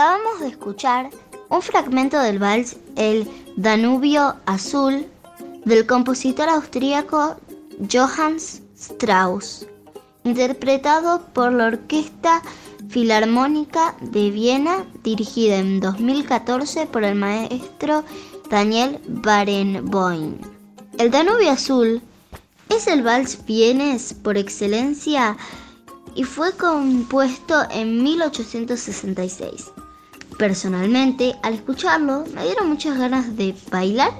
Acabamos de escuchar un fragmento del vals El Danubio Azul del compositor austríaco Johannes Strauss, interpretado por la Orquesta Filarmónica de Viena, dirigida en 2014 por el maestro Daniel Barenboim. El Danubio Azul es el vals vienes por excelencia y fue compuesto en 1866. Personalmente, al escucharlo, me dieron muchas ganas de bailar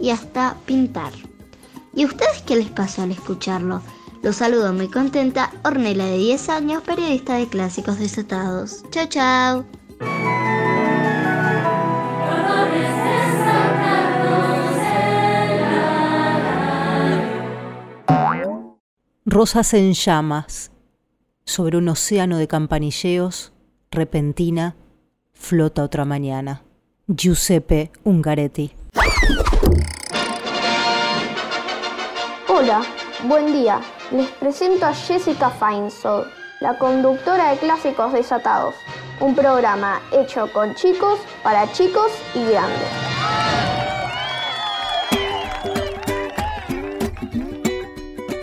y hasta pintar. ¿Y a ustedes qué les pasó al escucharlo? Los saludo muy contenta, Ornella de 10 años, periodista de clásicos desatados. Chao, chao. Rosas en llamas, sobre un océano de campanilleos, repentina, flota otra mañana. Giuseppe Ungaretti. Hola, buen día. Les presento a Jessica Feinsold, la conductora de Clásicos Desatados, un programa hecho con chicos, para chicos y grandes.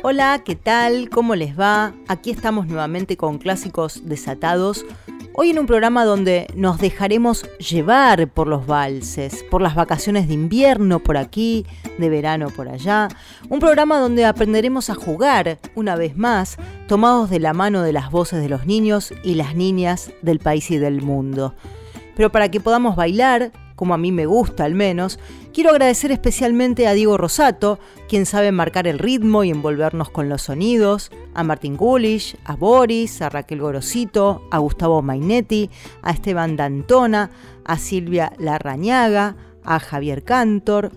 Hola, ¿qué tal? ¿Cómo les va? Aquí estamos nuevamente con Clásicos Desatados. Hoy en un programa donde nos dejaremos llevar por los valses, por las vacaciones de invierno por aquí, de verano por allá. Un programa donde aprenderemos a jugar, una vez más, tomados de la mano de las voces de los niños y las niñas del país y del mundo. Pero para que podamos bailar, como a mí me gusta al menos, quiero agradecer especialmente a Diego Rosato, quien sabe marcar el ritmo y envolvernos con los sonidos, a Martín Gulish, a Boris, a Raquel Gorosito, a Gustavo Mainetti, a Esteban Dantona, a Silvia Larrañaga, a Javier Cantor,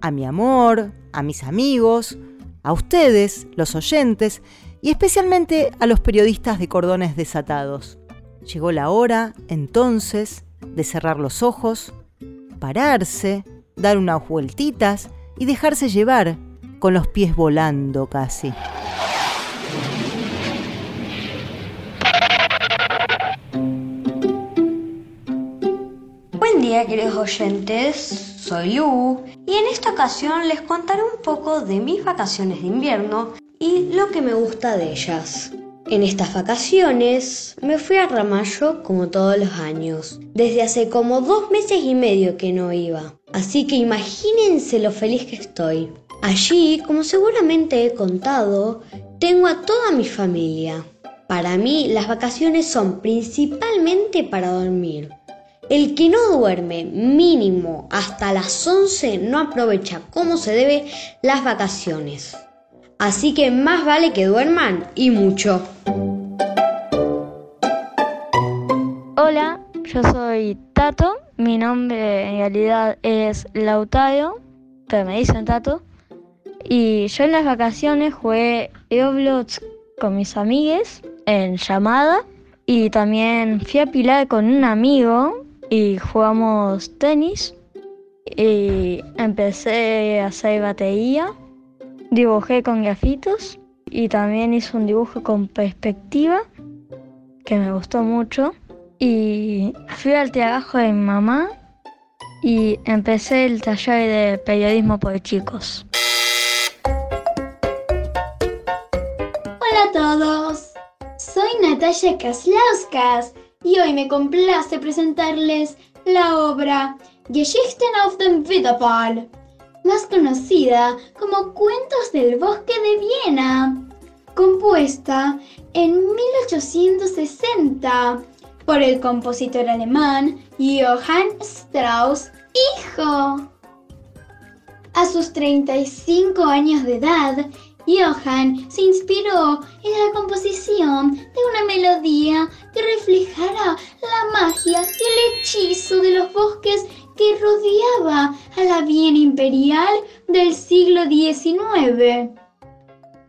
a mi amor, a mis amigos, a ustedes, los oyentes, y especialmente a los periodistas de cordones desatados. Llegó la hora, entonces, de cerrar los ojos, pararse, dar unas vueltitas y dejarse llevar, con los pies volando casi. Buen día queridos oyentes, soy Lu y en esta ocasión les contaré un poco de mis vacaciones de invierno y lo que me gusta de ellas. En estas vacaciones me fui a Ramallo como todos los años. Desde hace como dos meses y medio que no iba. Así que imagínense lo feliz que estoy. Allí, como seguramente he contado, tengo a toda mi familia. Para mí las vacaciones son principalmente para dormir. El que no duerme mínimo hasta las 11 no aprovecha como se debe las vacaciones. Así que más vale que duerman y mucho. Hola, yo soy Tato. Mi nombre en realidad es Lautario, pero me dicen Tato. Y yo en las vacaciones jugué Roblox con mis amigues en llamada. Y también fui a Pilar con un amigo y jugamos tenis. Y empecé a hacer batería Dibujé con grafitos y también hice un dibujo con perspectiva que me gustó mucho. Y fui al trabajo de mi mamá y empecé el taller de periodismo por chicos. Hola a todos, soy Natalia Kaslauskas y hoy me complace presentarles la obra Geschichten auf dem Wiederfall más conocida como Cuentos del Bosque de Viena, compuesta en 1860 por el compositor alemán Johann Strauss, hijo. A sus 35 años de edad, Johann se inspiró en la composición de una melodía que reflejara la magia y el hechizo de los bosques que rodeaba a la Viena imperial del siglo XIX.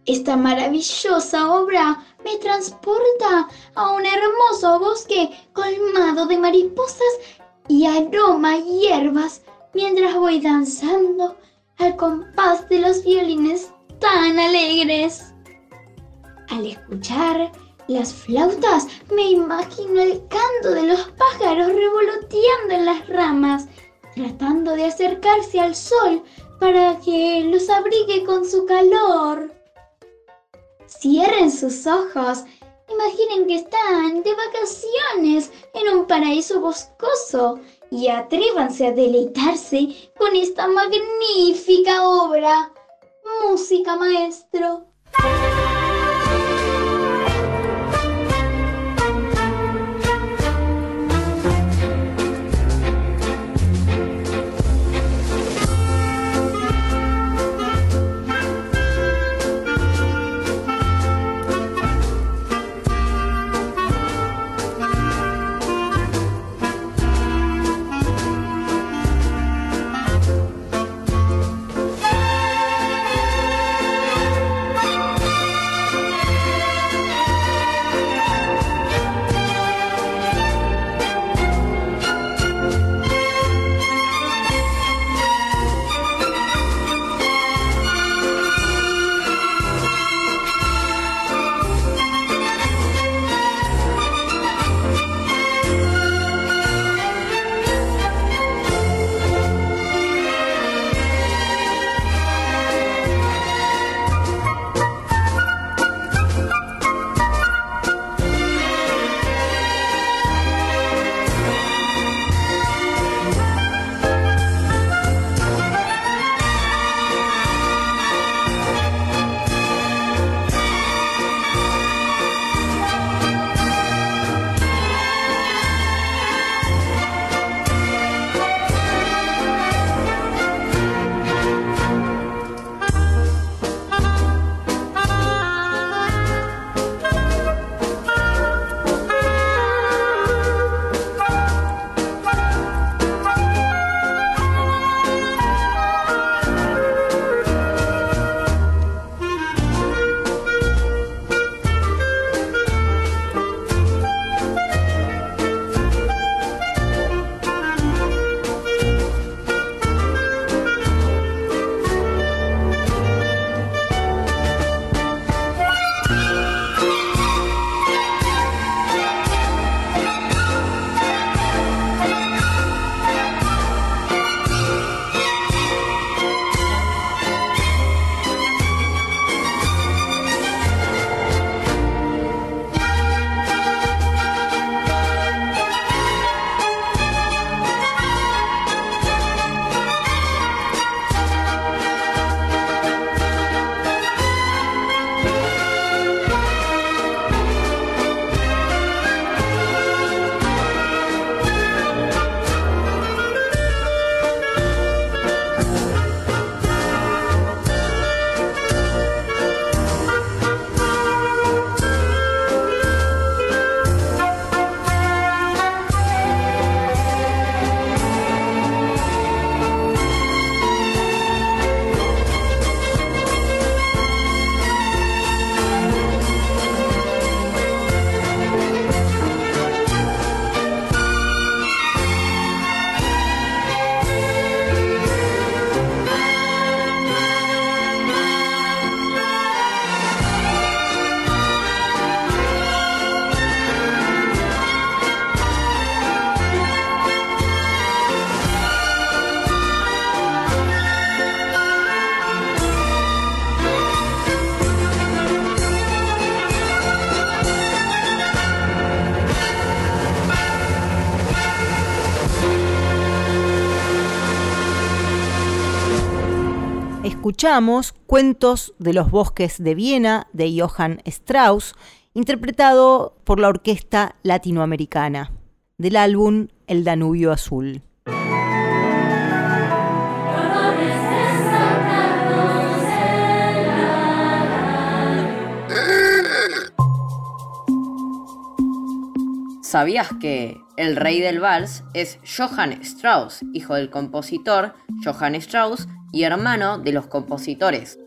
Esta maravillosa obra me transporta a un hermoso bosque colmado de mariposas y aroma hierbas mientras voy danzando al compás de los violines tan alegres. Al escuchar las flautas me imagino el canto de los pájaros revoloteando en las ramas, tratando de acercarse al sol para que los abrigue con su calor. Cierren sus ojos. Imaginen que están de vacaciones en un paraíso boscoso y atrévanse a deleitarse con esta magnífica obra. Música, maestro. Escuchamos Cuentos de los Bosques de Viena de Johann Strauss, interpretado por la Orquesta Latinoamericana, del álbum El Danubio Azul. ¿Sabías que el rey del vals es Johann Strauss, hijo del compositor Johann Strauss y hermano de los compositores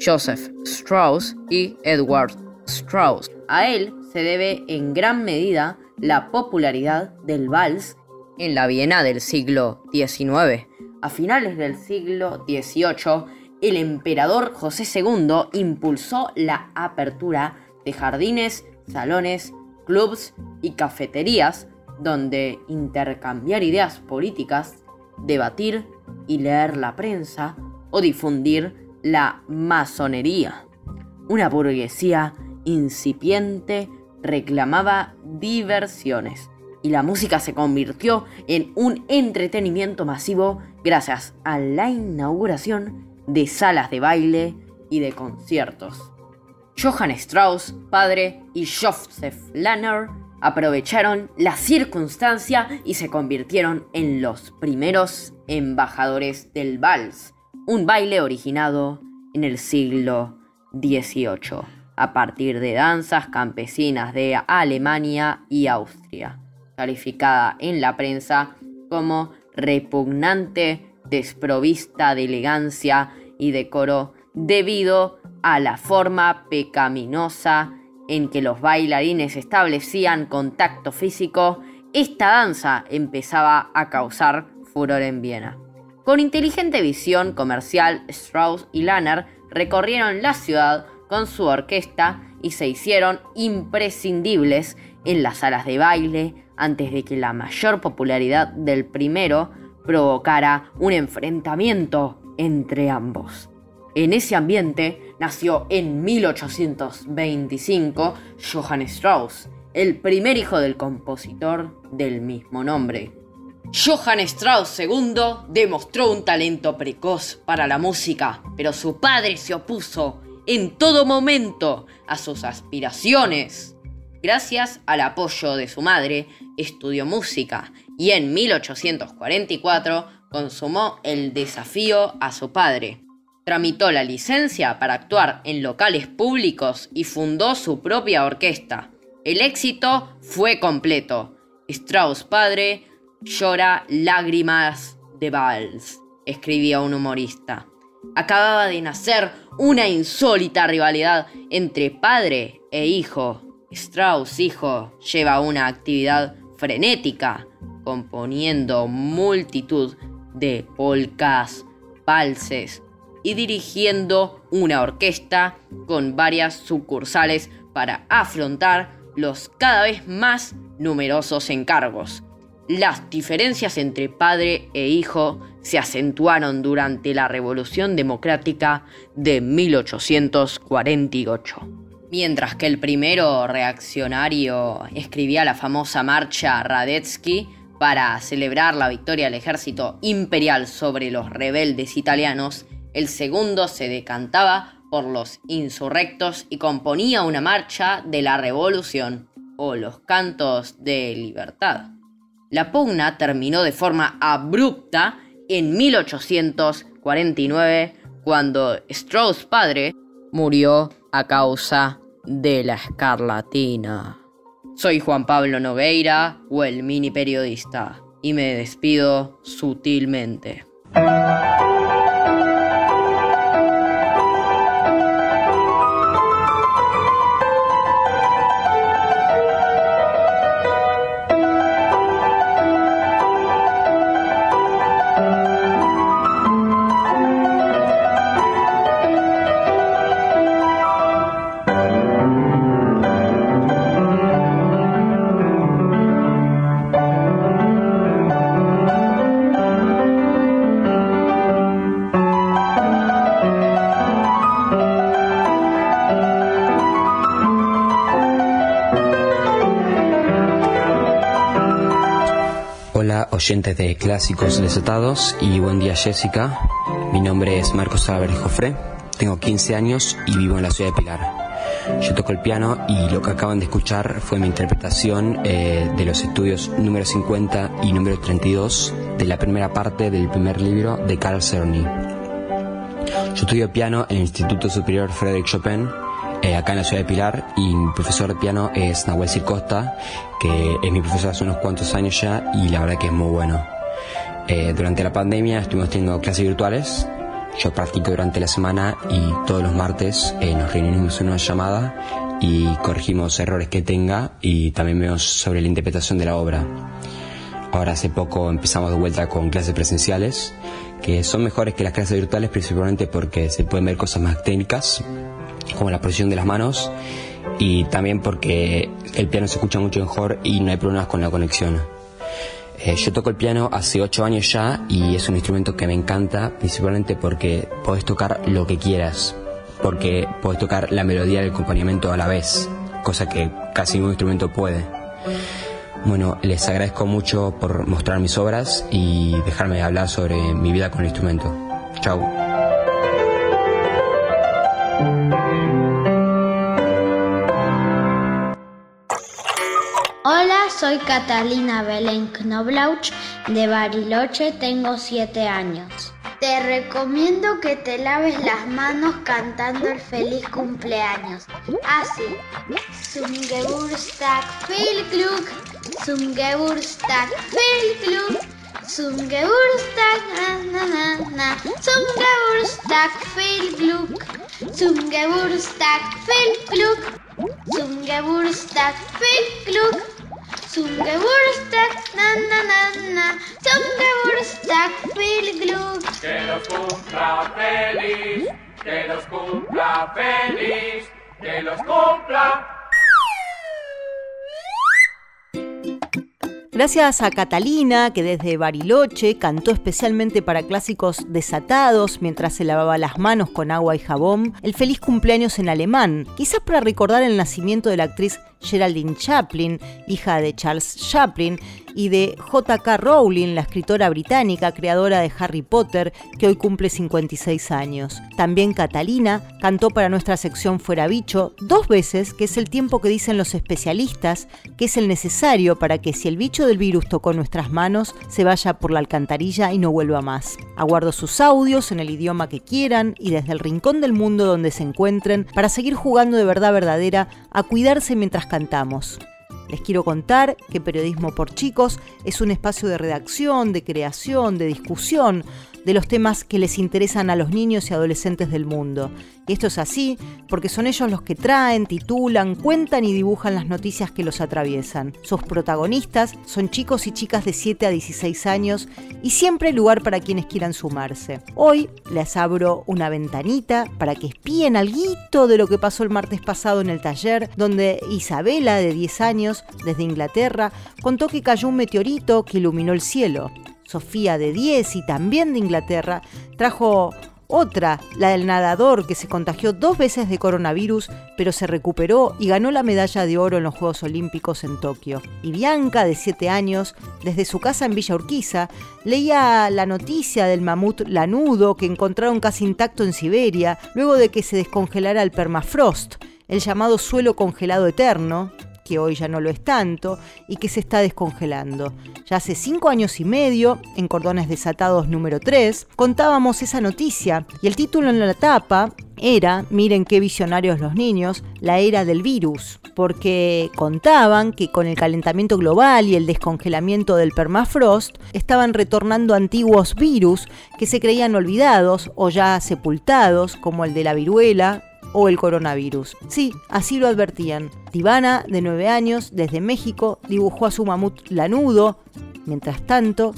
Joseph Strauss y Edward Strauss? A él se debe en gran medida la popularidad del vals en la Viena del siglo XIX. A finales del siglo XVIII, el emperador José II impulsó la apertura de jardines, salones clubs y cafeterías donde intercambiar ideas políticas, debatir y leer la prensa o difundir la masonería. una burguesía incipiente reclamaba diversiones y la música se convirtió en un entretenimiento masivo gracias a la inauguración de salas de baile y de conciertos. Johann Strauss, padre, y Joseph Lanner aprovecharon la circunstancia y se convirtieron en los primeros embajadores del vals, un baile originado en el siglo XVIII, a partir de danzas campesinas de Alemania y Austria, calificada en la prensa como repugnante, desprovista de elegancia y decoro debido a la forma pecaminosa en que los bailarines establecían contacto físico, esta danza empezaba a causar furor en Viena. Con inteligente visión comercial, Strauss y Lanner recorrieron la ciudad con su orquesta y se hicieron imprescindibles en las salas de baile antes de que la mayor popularidad del primero provocara un enfrentamiento entre ambos. En ese ambiente nació en 1825 Johann Strauss, el primer hijo del compositor del mismo nombre. Johann Strauss II demostró un talento precoz para la música, pero su padre se opuso en todo momento a sus aspiraciones. Gracias al apoyo de su madre, estudió música y en 1844 consumó el desafío a su padre. Tramitó la licencia para actuar en locales públicos y fundó su propia orquesta. El éxito fue completo. Strauss padre llora lágrimas de vals, escribía un humorista. Acababa de nacer una insólita rivalidad entre padre e hijo. Strauss, hijo, lleva una actividad frenética, componiendo multitud de polcas, valses y dirigiendo una orquesta con varias sucursales para afrontar los cada vez más numerosos encargos. Las diferencias entre padre e hijo se acentuaron durante la Revolución Democrática de 1848. Mientras que el primero reaccionario escribía la famosa marcha Radetzky para celebrar la victoria del ejército imperial sobre los rebeldes italianos, el segundo se decantaba por los insurrectos y componía una marcha de la revolución o los cantos de libertad. La pugna terminó de forma abrupta en 1849 cuando Strauss padre murió a causa de la escarlatina. Soy Juan Pablo Nogueira o el mini periodista y me despido sutilmente. Oyentes de Clásicos Desatados y buen día Jessica. Mi nombre es Marcos Álvarez Jofré, tengo 15 años y vivo en la ciudad de Pilar. Yo toco el piano y lo que acaban de escuchar fue mi interpretación eh, de los estudios número 50 y número 32 de la primera parte del primer libro de Carl Cerny. Yo estudio piano en el Instituto Superior Frédéric Chopin eh, acá en la ciudad de Pilar y mi profesor de piano es Nahuel Costa, que es mi profesor hace unos cuantos años ya y la verdad que es muy bueno. Eh, durante la pandemia estuvimos teniendo clases virtuales, yo practico durante la semana y todos los martes eh, nos reunimos en una llamada y corregimos errores que tenga y también vemos sobre la interpretación de la obra. Ahora hace poco empezamos de vuelta con clases presenciales, que son mejores que las clases virtuales principalmente porque se pueden ver cosas más técnicas como la posición de las manos y también porque el piano se escucha mucho mejor y no hay problemas con la conexión. Eh, yo toco el piano hace 8 años ya y es un instrumento que me encanta, principalmente porque podés tocar lo que quieras. porque puedes tocar la melodía del acompañamiento a la vez, cosa que casi ningún instrumento puede. Bueno, les agradezco mucho por mostrar mis obras y dejarme hablar sobre mi vida con el instrumento. Chau. Soy Catalina Belén Knoblauch de Bariloche, tengo 7 años. Te recomiendo que te laves las manos cantando el feliz cumpleaños. Así. Zum Geburtstag viel Glück, zum Geburtstag viel Glück, zum Geburtstag na na na na, zum Geburtstag viel Glück, zum Geburtstag viel Glück, zum Geburtstag viel Glück. Zum Geburtstag, na na na na, viel Glück. Que los cumpla feliz, que los cumpla feliz, que los cumpla. Gracias a Catalina, que desde Bariloche cantó especialmente para clásicos desatados mientras se lavaba las manos con agua y jabón, el feliz cumpleaños en alemán, quizás para recordar el nacimiento de la actriz Geraldine Chaplin, hija de Charles Chaplin, y de J.K. Rowling, la escritora británica creadora de Harry Potter, que hoy cumple 56 años. También Catalina cantó para nuestra sección Fuera Bicho dos veces, que es el tiempo que dicen los especialistas que es el necesario para que si el bicho del virus tocó nuestras manos, se vaya por la alcantarilla y no vuelva más. Aguardo sus audios en el idioma que quieran y desde el rincón del mundo donde se encuentren para seguir jugando de verdad verdadera a cuidarse mientras cantamos. Les quiero contar que Periodismo por Chicos es un espacio de redacción, de creación, de discusión de los temas que les interesan a los niños y adolescentes del mundo. Y esto es así porque son ellos los que traen, titulan, cuentan y dibujan las noticias que los atraviesan. Sus protagonistas son chicos y chicas de 7 a 16 años y siempre lugar para quienes quieran sumarse. Hoy les abro una ventanita para que espíen algo de lo que pasó el martes pasado en el taller, donde Isabela, de 10 años, desde Inglaterra, contó que cayó un meteorito que iluminó el cielo. Sofía, de 10 y también de Inglaterra, trajo otra, la del nadador que se contagió dos veces de coronavirus, pero se recuperó y ganó la medalla de oro en los Juegos Olímpicos en Tokio. Y Bianca, de 7 años, desde su casa en Villa Urquiza, leía la noticia del mamut lanudo que encontraron casi intacto en Siberia, luego de que se descongelara el permafrost, el llamado suelo congelado eterno, que hoy ya no lo es tanto, y que se está descongelando. Ya hace cinco años y medio, en Cordones Desatados número 3, contábamos esa noticia, y el título en la tapa era, miren qué visionarios los niños, la era del virus, porque contaban que con el calentamiento global y el descongelamiento del permafrost estaban retornando antiguos virus que se creían olvidados o ya sepultados, como el de la viruela, o el coronavirus. Sí, así lo advertían. Tibana, de 9 años, desde México, dibujó a su mamut lanudo. Mientras tanto,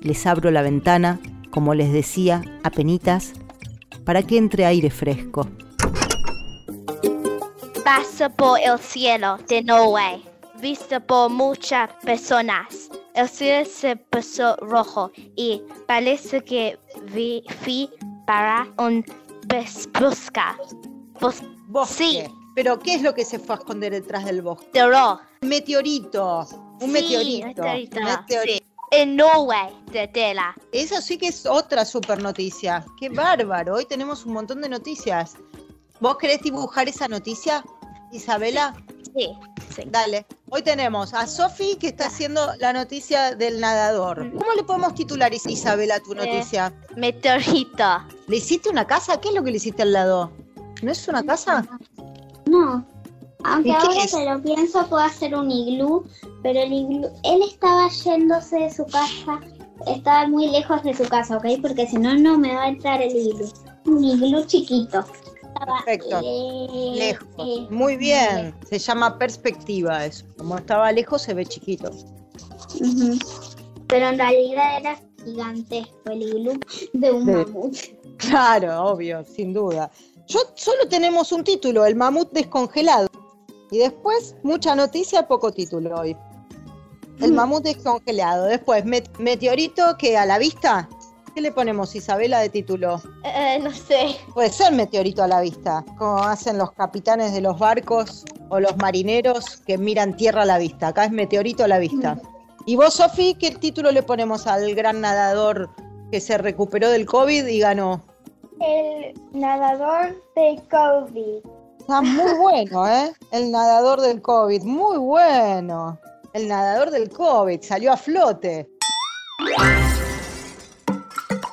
les abro la ventana, como les decía, a penitas, para que entre aire fresco. Pasa por el cielo de Norway, visto por muchas personas. El cielo se puso rojo y parece que vi para un busca. Bosque. Sí. Pero ¿qué es lo que se fue a esconder detrás del bosque? Meteorito. Meteorito. Un meteorito. meteorito. En Norway, de tela. Eso sí que es otra super noticia. Qué bárbaro. Hoy tenemos un montón de noticias. ¿Vos querés dibujar esa noticia, Isabela? Sí, sí. Dale. Hoy tenemos a Sofi que está haciendo la noticia del nadador. ¿Cómo le podemos titular, Isabela, tu noticia? meteorito. ¿Le hiciste una casa? ¿Qué es lo que le hiciste al lado? ¿No es una casa? No. Aunque ahora que lo pienso, puedo hacer un iglú, pero el iglú, él estaba yéndose de su casa, estaba muy lejos de su casa, ¿ok? Porque si no, no me va a entrar el iglú. Un iglú chiquito. Perfecto. lejos. muy bien. Se llama perspectiva eso. Como estaba lejos, se ve chiquito. Pero en realidad era gigantesco el iglú de un mamut. Claro, obvio, sin duda. Yo solo tenemos un título, el mamut descongelado. Y después, mucha noticia, poco título hoy. El mm. mamut descongelado. Después, meteorito que a la vista. ¿Qué le ponemos, Isabela, de título? Eh, no sé. Puede ser meteorito a la vista, como hacen los capitanes de los barcos o los marineros que miran tierra a la vista. Acá es meteorito a la vista. ¿Y vos, Sofi, qué título le ponemos al gran nadador que se recuperó del COVID y ganó? El nadador de COVID. Está muy bueno, ¿eh? El nadador del COVID, muy bueno. El nadador del COVID salió a flote.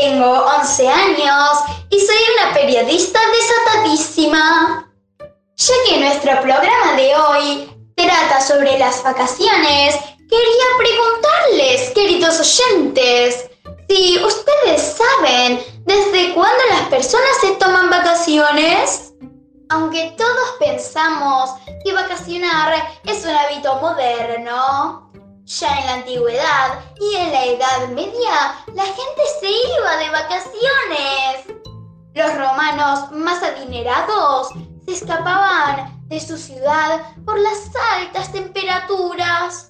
tengo 11 años y soy una periodista desatadísima. Ya que nuestro programa de hoy trata sobre las vacaciones, quería preguntarles, queridos oyentes, si ustedes saben desde cuándo las personas se toman vacaciones. Aunque todos pensamos que vacacionar es un hábito moderno, ya en la antigüedad y en la Edad Media la gente se iba de vacaciones. Los romanos más adinerados se escapaban de su ciudad por las altas temperaturas.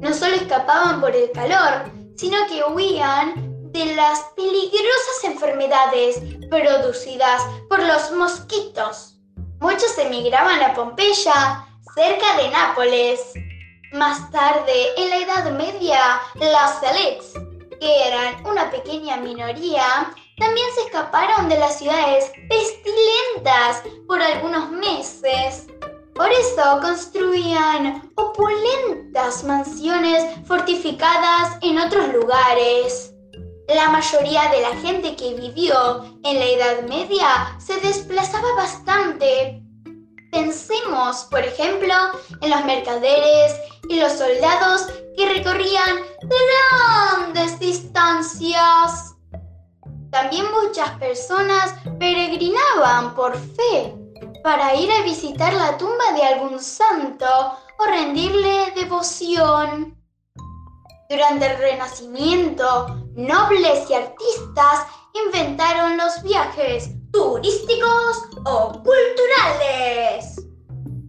No solo escapaban por el calor, sino que huían de las peligrosas enfermedades producidas por los mosquitos. Muchos emigraban a Pompeya, cerca de Nápoles. Más tarde, en la Edad Media, las elites, que eran una pequeña minoría, también se escaparon de las ciudades pestilentas por algunos meses. Por eso construían opulentas mansiones fortificadas en otros lugares. La mayoría de la gente que vivió en la Edad Media se desplazaba bastante. Pensemos, por ejemplo, en los mercaderes y los soldados que recorrían grandes distancias. También muchas personas peregrinaban por fe para ir a visitar la tumba de algún santo o rendirle devoción. Durante el Renacimiento, nobles y artistas inventaron los viajes turísticos o culturales.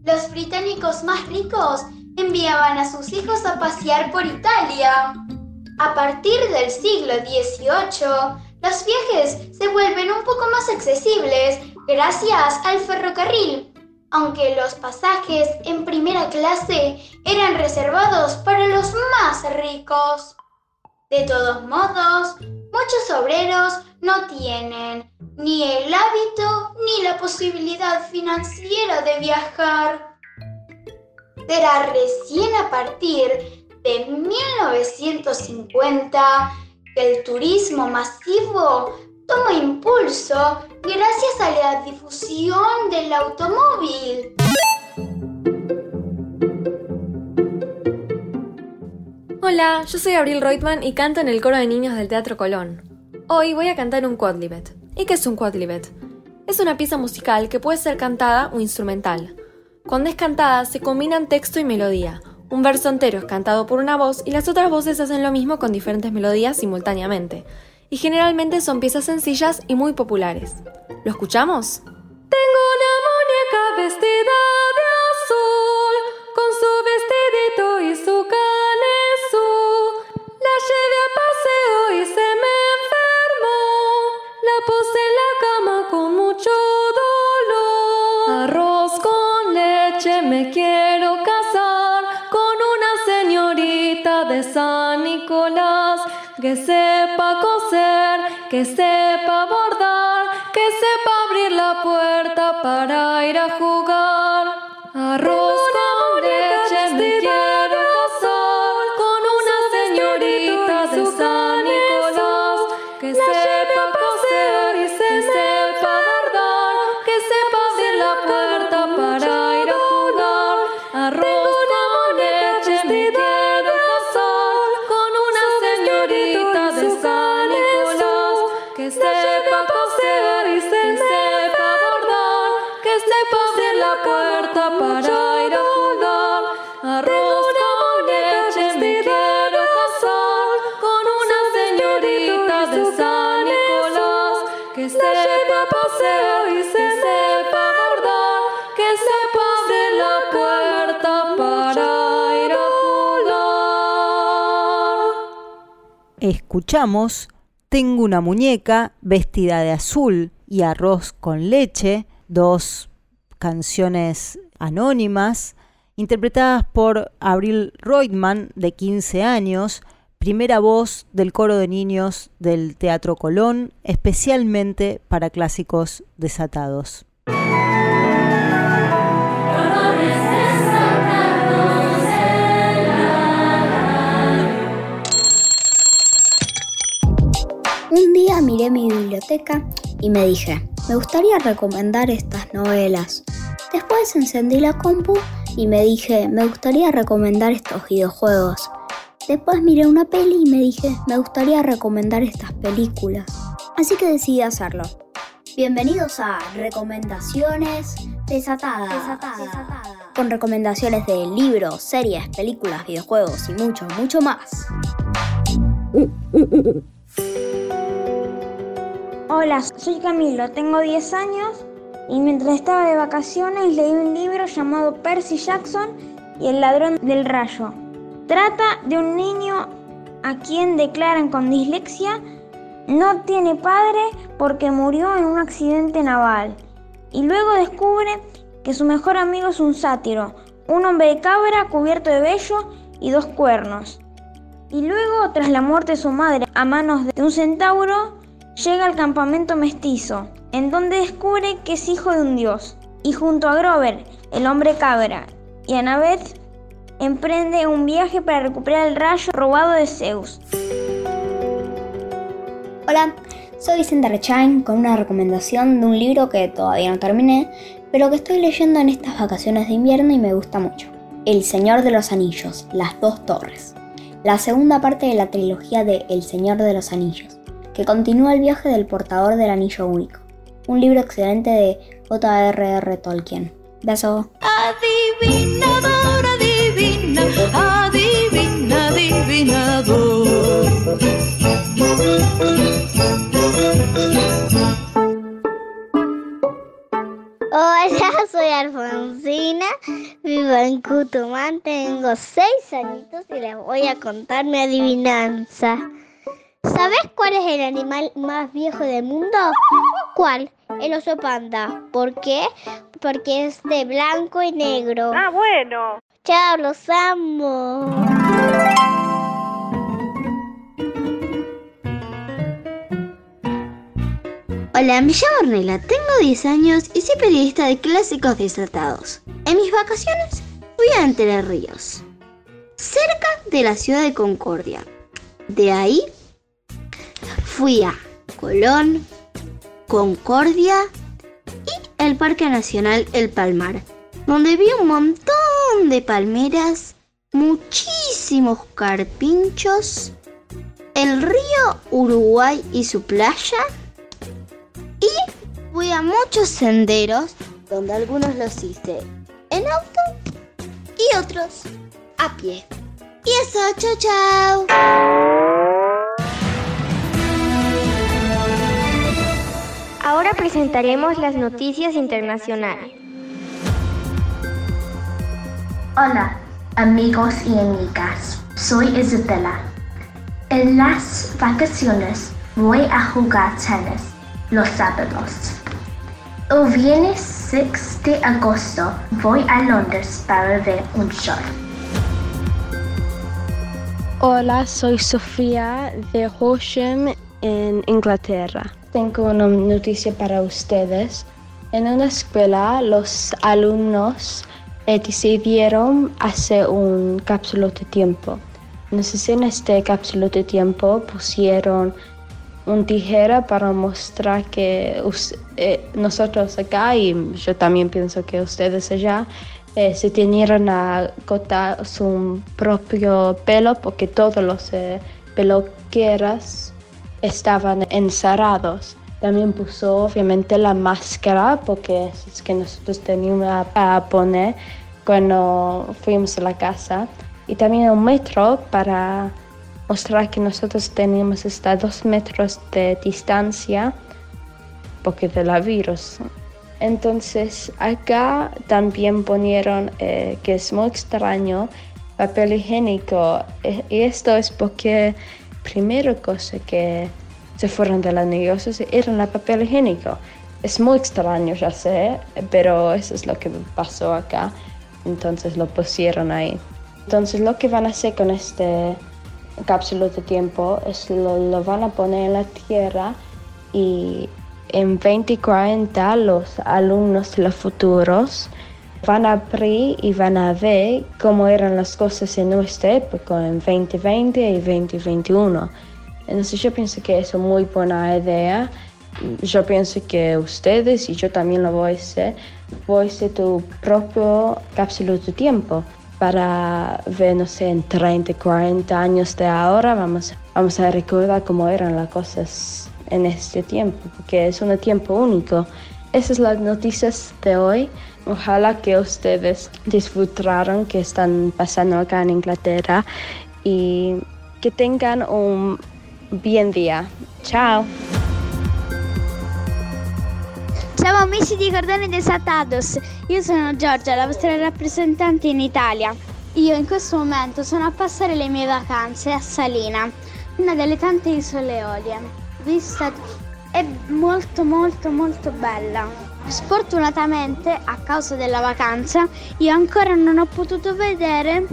Los británicos más ricos enviaban a sus hijos a pasear por Italia. A partir del siglo XVIII, los viajes se vuelven un poco más accesibles gracias al ferrocarril, aunque los pasajes en primera clase eran reservados para los más ricos. De todos modos, muchos obreros no tienen ni el hábito ni la posibilidad financiera de viajar. Será recién a partir de 1950 que el turismo masivo toma impulso gracias a la difusión del automóvil. Hola, yo soy Abril Reutemann y canto en el coro de niños del Teatro Colón. Hoy voy a cantar un quadlibet. ¿Y qué es un quadlibet? Es una pieza musical que puede ser cantada o instrumental. Cuando es cantada se combinan texto y melodía. Un verso entero es cantado por una voz y las otras voces hacen lo mismo con diferentes melodías simultáneamente. Y generalmente son piezas sencillas y muy populares. ¿Lo escuchamos? Tengo una muñeca vestida de azul, con su vestidito y su que sepa coser, que sepa bordar, que sepa abrir la puerta para ir a jugar. Escuchamos Tengo una muñeca vestida de azul y arroz con leche, dos canciones anónimas interpretadas por Abril Reutemann, de 15 años, primera voz del coro de niños del Teatro Colón, especialmente para clásicos desatados. Miré mi biblioteca y me dije, me gustaría recomendar estas novelas. Después encendí la compu y me dije, me gustaría recomendar estos videojuegos. Después miré una peli y me dije, me gustaría recomendar estas películas. Así que decidí hacerlo. Bienvenidos a Recomendaciones Desatadas. Con recomendaciones de libros, series, películas, videojuegos y mucho, mucho más. Hola, soy Camilo, tengo 10 años y mientras estaba de vacaciones leí un libro llamado Percy Jackson y el ladrón del rayo. Trata de un niño a quien declaran con dislexia no tiene padre porque murió en un accidente naval y luego descubre que su mejor amigo es un sátiro, un hombre de cabra cubierto de vello y dos cuernos. Y luego, tras la muerte de su madre a manos de un centauro, llega al campamento mestizo, en donde descubre que es hijo de un dios. Y junto a Grover, el hombre cabra, y Annabeth, emprende un viaje para recuperar el rayo robado de Zeus. Hola, soy Vicente Rechain con una recomendación de un libro que todavía no terminé, pero que estoy leyendo en estas vacaciones de invierno y me gusta mucho. El Señor de los Anillos, Las Dos Torres. La segunda parte de la trilogía de El Señor de los Anillos, que continúa el viaje del portador del anillo único. Un libro excelente de J.R.R. Tolkien. Beso. Adivinador, adivina, adivina, adivinador. Hola, soy Alfonsina, vivo en Cutumán, tengo seis añitos y les voy a contar mi adivinanza. ¿Sabes cuál es el animal más viejo del mundo? ¿Cuál? El oso panda. ¿Por qué? Porque es de blanco y negro. Ah, bueno. Chao, los amo. Hola, me llamo Ornella, tengo 10 años y soy periodista de clásicos desatados. En mis vacaciones fui a Entre Ríos, cerca de la ciudad de Concordia. De ahí fui a Colón, Concordia y el Parque Nacional El Palmar, donde vi un montón de palmeras, muchísimos carpinchos, el río Uruguay y su playa y fui a muchos senderos donde algunos los hice en auto y otros a pie. Y eso, chao, chao. Ahora presentaremos las noticias internacionales. Hola, amigos y amigas. Soy Isabella. En las vacaciones voy a jugar tenis los sábados. El viernes 6 de agosto voy a Londres para ver un show. Hola, soy Sofía de Horsham en Inglaterra. Tengo una noticia para ustedes. En una escuela los alumnos eh, decidieron hacer un cápsula de tiempo. Entonces en este cápsula de tiempo pusieron un tijera para mostrar que eh, nosotros acá y yo también pienso que ustedes allá eh, se tenían a cortar su propio pelo porque todos los eh, peluqueras estaban encerrados. También puso obviamente la máscara porque es que nosotros teníamos a poner cuando fuimos a la casa. Y también un metro para mostrar que nosotros teníamos hasta dos metros de distancia porque de la virus. Entonces acá también ponieron eh, que es muy extraño papel higiénico e, y esto es porque primera cosa que se fueron de los negocios era el papel higiénico. Es muy extraño, ya sé, pero eso es lo que pasó acá. Entonces lo pusieron ahí. Entonces lo que van a hacer con este cápsula de tiempo es lo, lo van a poner en la tierra y en 2040 los alumnos de los futuros van a abrir y van a ver cómo eran las cosas en nuestra época, en 2020 y 2021. Entonces yo pienso que es una muy buena idea. Yo pienso que ustedes y yo también lo voy a hacer, voy a hacer tu propio cápsula de tiempo para ver, no sé, en 30, 40 años de ahora, vamos, vamos a recordar cómo eran las cosas en este tiempo, porque es un tiempo único. Esas son las noticias de hoy. Ojalá que ustedes disfrutaron que están pasando acá en Inglaterra y que tengan un bien día. Ciao! Ciao amici di Cordoni Desatados, io sono Giorgia, la vostra rappresentante in Italia. Io in questo momento sono a passare le mie vacanze a Salina, una delle tante isole Eolie. Vista è molto molto molto bella. Sfortunatamente, a causa della vacanza, io ancora non ho potuto vedere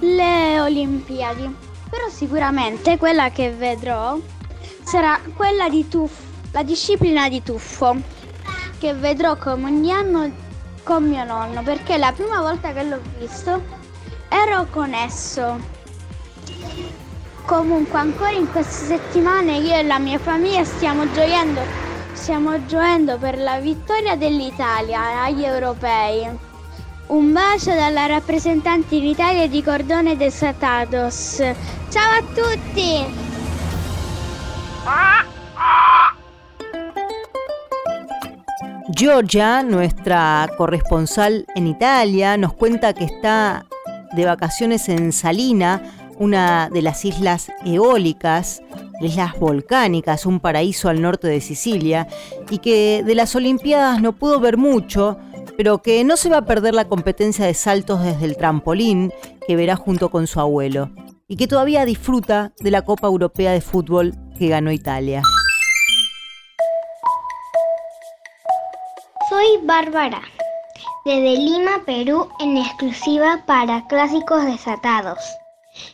le Olimpiadi. Però sicuramente quella che vedrò sarà quella di tuffo, la disciplina di tuffo, che vedrò come ogni anno con mio nonno, perché la prima volta che l'ho visto ero con esso. Comunque ancora in queste settimane io e la mia famiglia stiamo gioiendo, stiamo gioendo per la vittoria dell'Italia agli europei. Un bacio dalla rappresentante in Italia di Cordone de Satados. Ciao a tutti! Giorgia, nuestra corresponsal en Italia, nos cuenta que está de vacaciones en Salina, una de las islas eólicas, islas volcánicas, un paraíso al norte de Sicilia, y que de las Olimpiadas no pudo ver mucho, pero que no se va a perder la competencia de saltos desde el trampolín que verá junto con su abuelo, y que todavía disfruta de la Copa Europea de Fútbol que ganó Italia. Soy Bárbara, desde Lima, Perú, en exclusiva para Clásicos Desatados.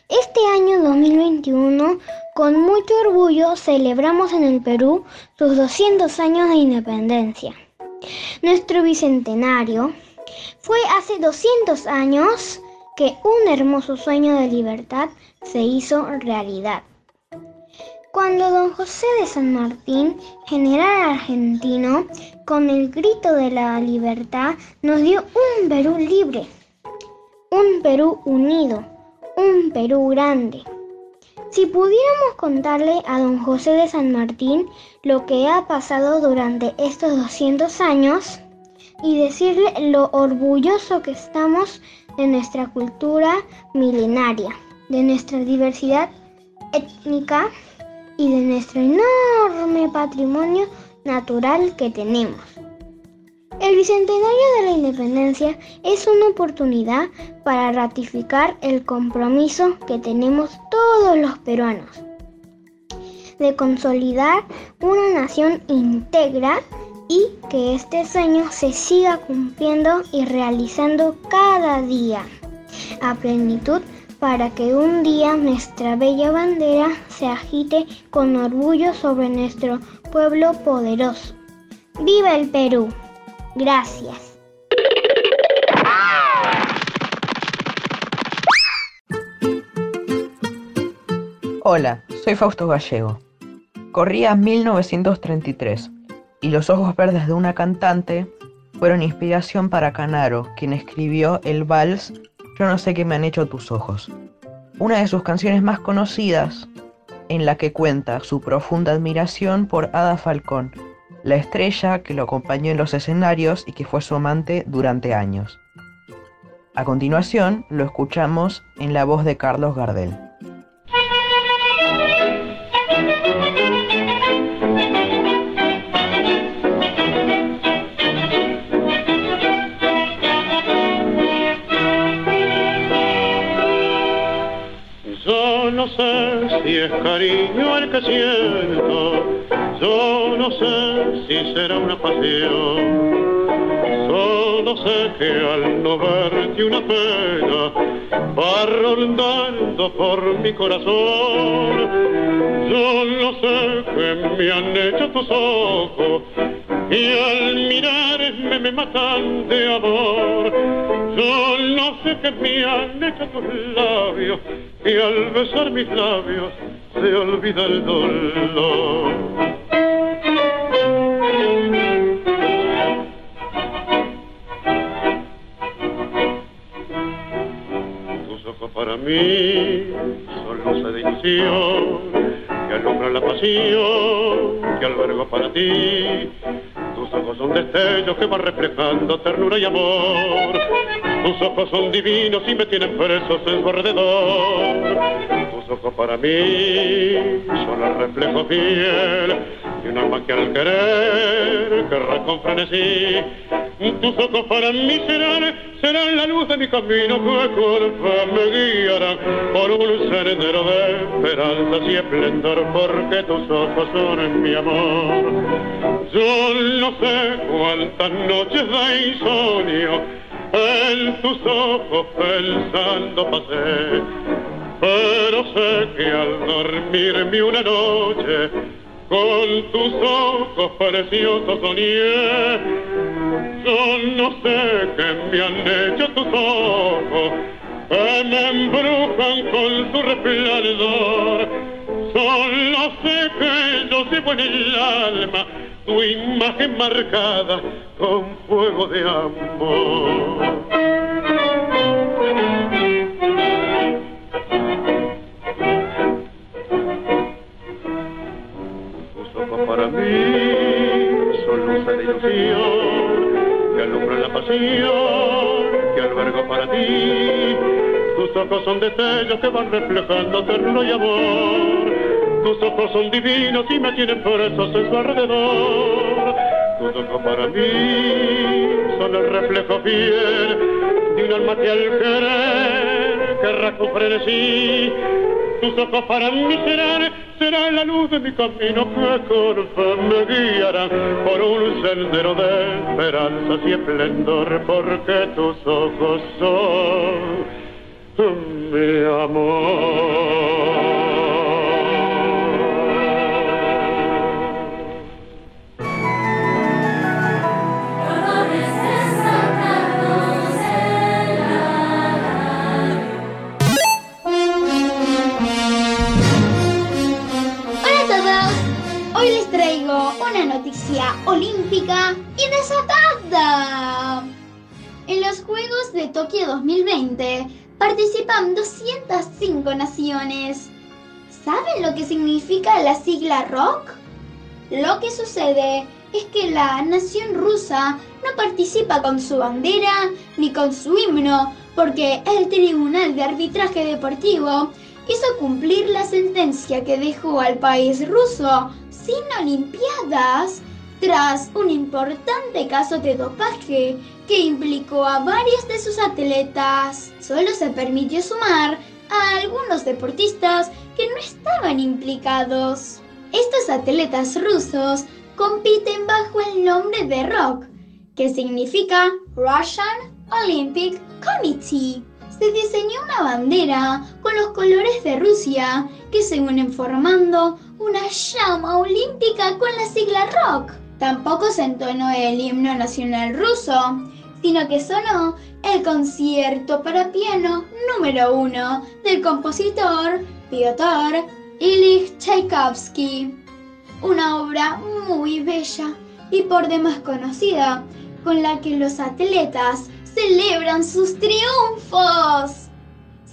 Este año 2021, con mucho orgullo, celebramos en el Perú sus 200 años de independencia. Nuestro bicentenario fue hace 200 años que un hermoso sueño de libertad se hizo realidad. Cuando don José de San Martín, general argentino, con el grito de la libertad, nos dio un Perú libre, un Perú unido, un Perú grande. Si pudiéramos contarle a don José de San Martín lo que ha pasado durante estos 200 años y decirle lo orgulloso que estamos de nuestra cultura milenaria, de nuestra diversidad étnica y de nuestro enorme patrimonio natural que tenemos. El Bicentenario de la Independencia es una oportunidad para ratificar el compromiso que tenemos todos los peruanos de consolidar una nación íntegra y que este sueño se siga cumpliendo y realizando cada día a plenitud para que un día nuestra bella bandera se agite con orgullo sobre nuestro pueblo poderoso. ¡Viva el Perú! Gracias. Hola, soy Fausto Gallego. Corría 1933 y los ojos verdes de una cantante fueron inspiración para Canaro, quien escribió el vals Yo no sé qué me han hecho tus ojos. Una de sus canciones más conocidas, en la que cuenta su profunda admiración por Ada Falcón, la estrella que lo acompañó en los escenarios y que fue su amante durante años. A continuación, lo escuchamos en la voz de Carlos Gardel. No sé si es cariño el que siento, yo no sé si será una pasión. Solo sé que al no verte una pena va rondando por mi corazón. Yo no sé qué me han hecho tus ojos y al mirarme me matan de amor. Yo no sé qué me han hecho tus labios y al besar mis labios se olvida el dolor. Tus ojos para mí son luces de que alumbran la pasión que albergo para ti. Tus ojos son destellos que van reflejando ternura y amor. Tus ojos son divinos y me tienen presos en su alrededor. Tus ojos para mí son el reflejo fiel de un alma que al querer querrá con frenesí. Tus ojos para mí serán, serán la luz de mi camino que con fe me guiarán por un sendero de esperanzas y esplendor porque tus ojos son mi amor. Yo no sé cuántas noches de insomnio en tus ojos pensando pasé, pero sé que al dormirme una noche con tus ojos preciosos soñé. Yo no sé qué me han hecho tus ojos, que me embrujan con su resplandor. Solo sé que yo llevo en el alma tu imagen marcada con fuego de amor. Tus ojos para mí son luces de ilusión que alumbran la pasión que albergo para ti. Tus ojos son destellos que van reflejando ternura y amor. Tus ojos son divinos y me tienen presos en su alrededor. Tus ojos para mí son el reflejo fiel de un alma que al querer querrá con frenesí. Tus ojos para mí serán, serán la luz de mi camino que me guiarán por un sendero de esperanzas y esplendor porque tus ojos son mi amor. 205 naciones. ¿Saben lo que significa la sigla ROC? Lo que sucede es que la nación rusa no participa con su bandera ni con su himno porque el Tribunal de Arbitraje Deportivo hizo cumplir la sentencia que dejó al país ruso sin Olimpiadas tras un importante caso de dopaje que implicó a varios de sus atletas. Solo se permitió sumar a algunos deportistas que no estaban implicados. Estos atletas rusos compiten bajo el nombre de ROC, que significa Russian Olympic Committee. Se diseñó una bandera con los colores de Rusia que se unen formando una llama olímpica con la sigla ROC. Tampoco se entonó el himno nacional ruso, sino que sonó el concierto para piano número uno del compositor Piotr Ilyich Tchaikovsky. Una obra muy bella y por demás conocida, con la que los atletas celebran sus triunfos.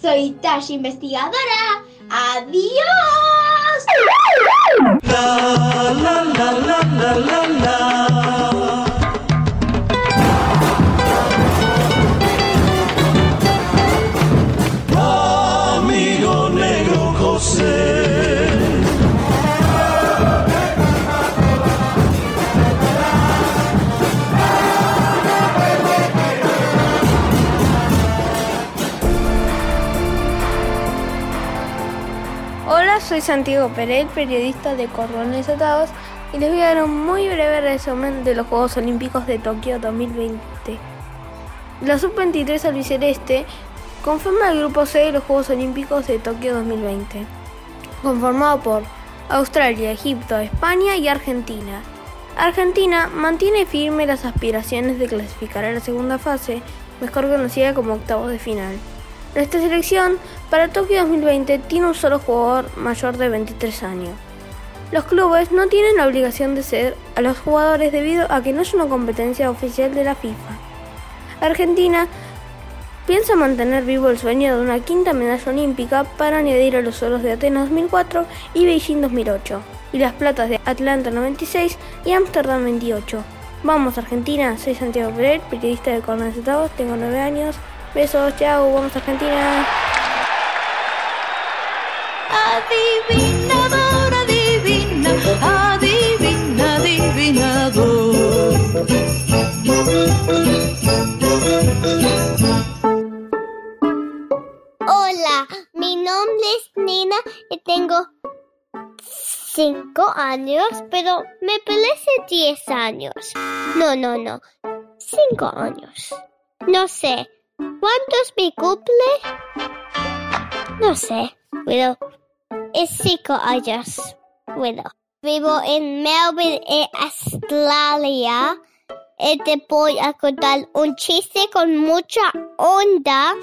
Soy Tash Investigadora. ¡Adiós! Soy Santiago Perel, periodista de Cordones Atados, y les voy a dar un muy breve resumen de los Juegos Olímpicos de Tokio 2020. La Sub-23 albiceleste conforma el grupo C de los Juegos Olímpicos de Tokio 2020, conformado por Australia, Egipto, España y Argentina. Argentina mantiene firme las aspiraciones de clasificar a la segunda fase, mejor conocida como octavos de final. Nuestra selección para Tokio 2020 tiene un solo jugador mayor de 23 años. Los clubes no tienen la obligación de ceder a los jugadores debido a que no es una competencia oficial de la FIFA. Argentina piensa mantener vivo el sueño de una quinta medalla olímpica para añadir a los oros de Atenas 2004 y Beijing 2008, y las platas de Atlanta 96 y Ámsterdam 28. Vamos Argentina, soy Santiago Pérez, periodista de Estados, tengo 9 años. Besos, chao, vamos Argentina. Adivinador, adivina, adivina, adivinador. Hola, mi nombre es Nina y tengo cinco años, pero me parece diez años. No, no, no. Cinco años. No sé. ¿Cuántos me cumple? No sé. Bueno, es cinco años. Bueno, vivo en Melbourne, en Australia. Y te voy a contar un chiste con mucha onda.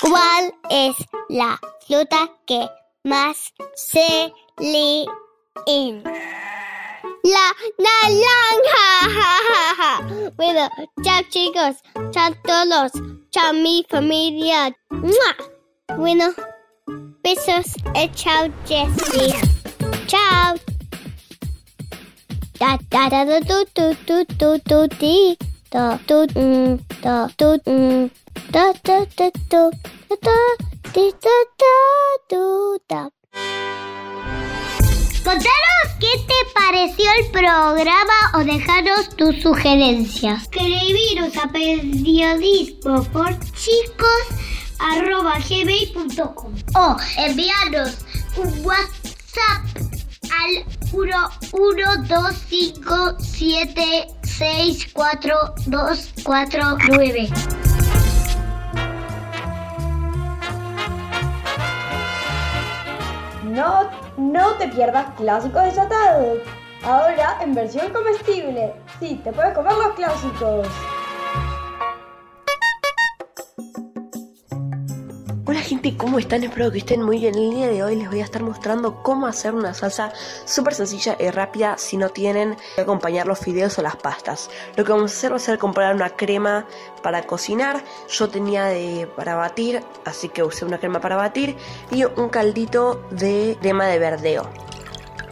¿Cuál es la fruta que más se lee en? La naranja. Bueno, chao chicos, chao todos, chao mi familia. Bueno, besos y chao Jessie. Chao. Da da da da tu tu tu tu tu ti da tu mm da tu mm da da da tu da da di da da tu da. Contanos qué te pareció el programa o dejaros tus sugerencias. Escribiros a periodismo por chicos arroba gmail.com o enviarnos un WhatsApp al 11257642249. No, no te pierdas clásicos desatados. Ahora en versión comestible. Sí, te puedes comer los clásicos. Hola gente, ¿cómo están? Espero que estén muy bien. El día de hoy les voy a estar mostrando cómo hacer una salsa súper sencilla y rápida si no tienen que acompañar los fideos o las pastas. Lo que vamos a hacer va a ser comprar una crema para cocinar. Yo tenía de para batir, así que usé una crema para batir y un caldito de crema de verdeo.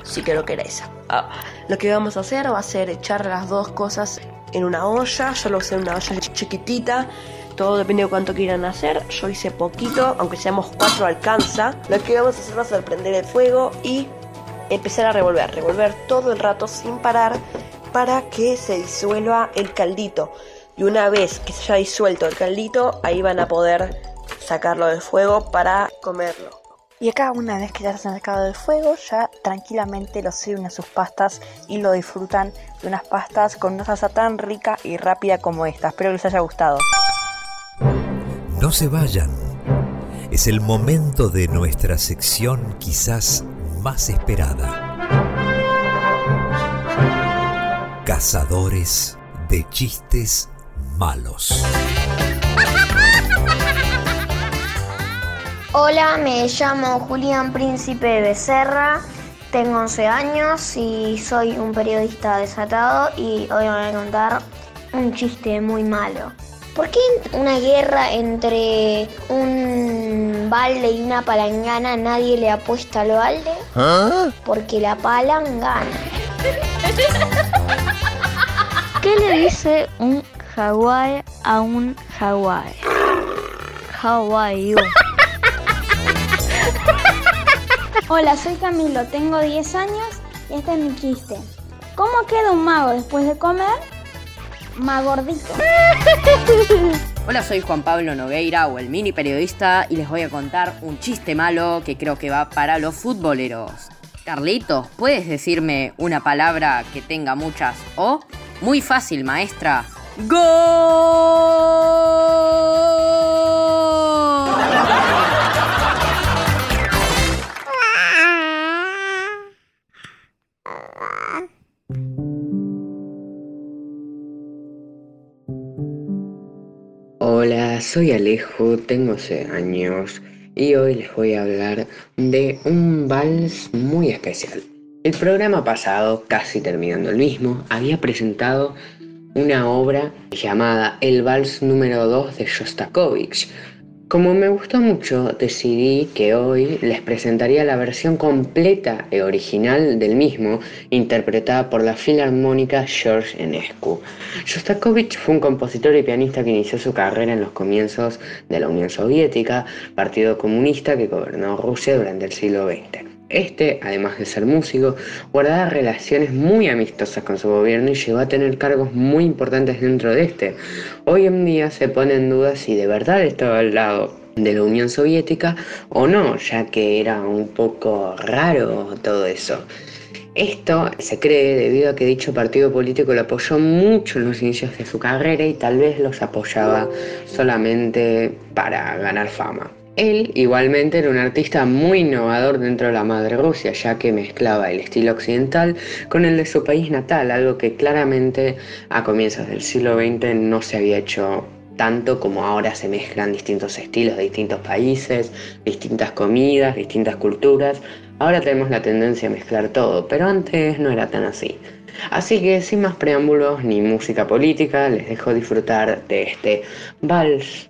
Si que lo queréis. Ah, lo que vamos a hacer va a ser echar las dos cosas en una olla. Yo lo usé en una olla chiquitita. Todo depende de cuánto quieran hacer. Yo hice poquito, aunque seamos cuatro alcanza. Lo que vamos a hacer va a ser prender el fuego y empezar a revolver. Revolver todo el rato sin parar para que se disuelva el caldito. Y una vez que se haya disuelto el caldito, ahí van a poder sacarlo del fuego para comerlo. Y acá una vez que ya se han sacado del fuego, ya tranquilamente lo sirven a sus pastas y lo disfrutan de unas pastas con una salsa tan rica y rápida como esta. Espero que les haya gustado. No se vayan. Es el momento de nuestra sección quizás más esperada. Cazadores de chistes malos. Hola, me llamo Julián Príncipe Becerra, tengo 11 años y soy un periodista desatado y hoy voy a contar un chiste muy malo. ¿Por qué una guerra entre un balde y una palangana nadie le apuesta al balde? Porque la palangana. ¿Qué le dice un jaguar a un jaguar? How are you? Hola, soy Camilo, tengo 10 años y este es mi chiste. ¿Cómo queda un mago después de comer? Magordito. Hola, soy Juan Pablo Nogueira o el mini periodista y les voy a contar un chiste malo que creo que va para los futboleros. Carlitos, ¿puedes decirme una palabra que tenga muchas O? Muy fácil, maestra. ¡Gol! Soy Alejo, tengo 6 años y hoy les voy a hablar de un vals muy especial. El programa pasado, casi terminando el mismo, había presentado una obra llamada El Vals número 2 de Shostakovich. Como me gustó mucho, decidí que hoy les presentaría la versión completa y original del mismo, interpretada por la filarmónica George Enescu. Shostakovich fue un compositor y pianista que inició su carrera en los comienzos de la Unión Soviética, partido comunista que gobernó Rusia durante el siglo XX. Este, además de ser músico, guardaba relaciones muy amistosas con su gobierno y llegó a tener cargos muy importantes dentro de este. Hoy en día se pone en duda si de verdad estaba al lado de la Unión Soviética o no, ya que era un poco raro todo eso. Esto se cree debido a que dicho partido político lo apoyó mucho en los inicios de su carrera y tal vez los apoyaba solamente para ganar fama. Él igualmente era un artista muy innovador dentro de la madre Rusia, ya que mezclaba el estilo occidental con el de su país natal, algo que claramente a comienzos del siglo XX no se había hecho tanto como ahora se mezclan distintos estilos de distintos países, distintas comidas, distintas culturas. Ahora tenemos la tendencia a mezclar todo, pero antes no era tan así. Así que sin más preámbulos ni música política, les dejo disfrutar de este vals.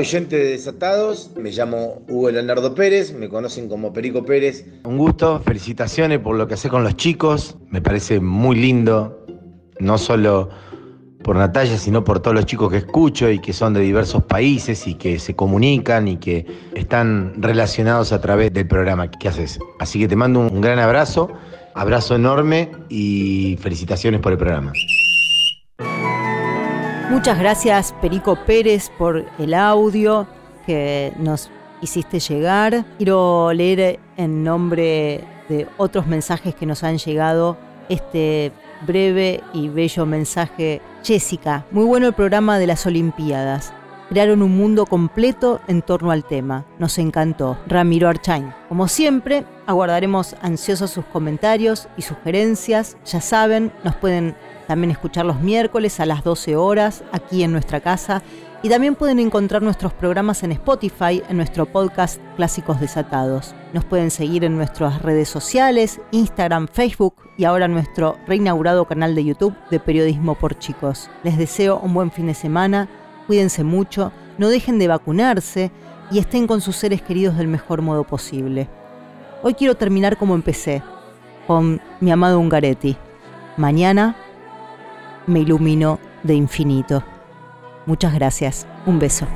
Oyente de Desatados. Me llamo Hugo Leonardo Pérez, me conocen como Perico Pérez. Un gusto, felicitaciones por lo que hace con los chicos. Me parece muy lindo, no solo por Natalia, sino por todos los chicos que escucho y que son de diversos países y que se comunican y que están relacionados a través del programa que haces. Así que te mando un gran abrazo, abrazo enorme y felicitaciones por el programa. Muchas gracias Perico Pérez por el audio que nos hiciste llegar. Quiero leer en nombre de otros mensajes que nos han llegado este breve y bello mensaje. Jessica, muy bueno el programa de las Olimpiadas. Crearon un mundo completo en torno al tema. Nos encantó. Ramiro Archain. Como siempre, aguardaremos ansiosos sus comentarios y sugerencias. Ya saben, nos pueden también escuchar los miércoles a las 12 horas aquí en nuestra casa. Y también pueden encontrar nuestros programas en Spotify, en nuestro podcast Clásicos Desatados. Nos pueden seguir en nuestras redes sociales, Instagram, Facebook y ahora nuestro reinaugurado canal de YouTube de Periodismo por Chicos. Les deseo un buen fin de semana, cuídense mucho, no dejen de vacunarse y estén con sus seres queridos del mejor modo posible. Hoy quiero terminar como empecé, con mi amado Ungaretti. Mañana me ilumino de infinito. Muchas gracias. Un beso.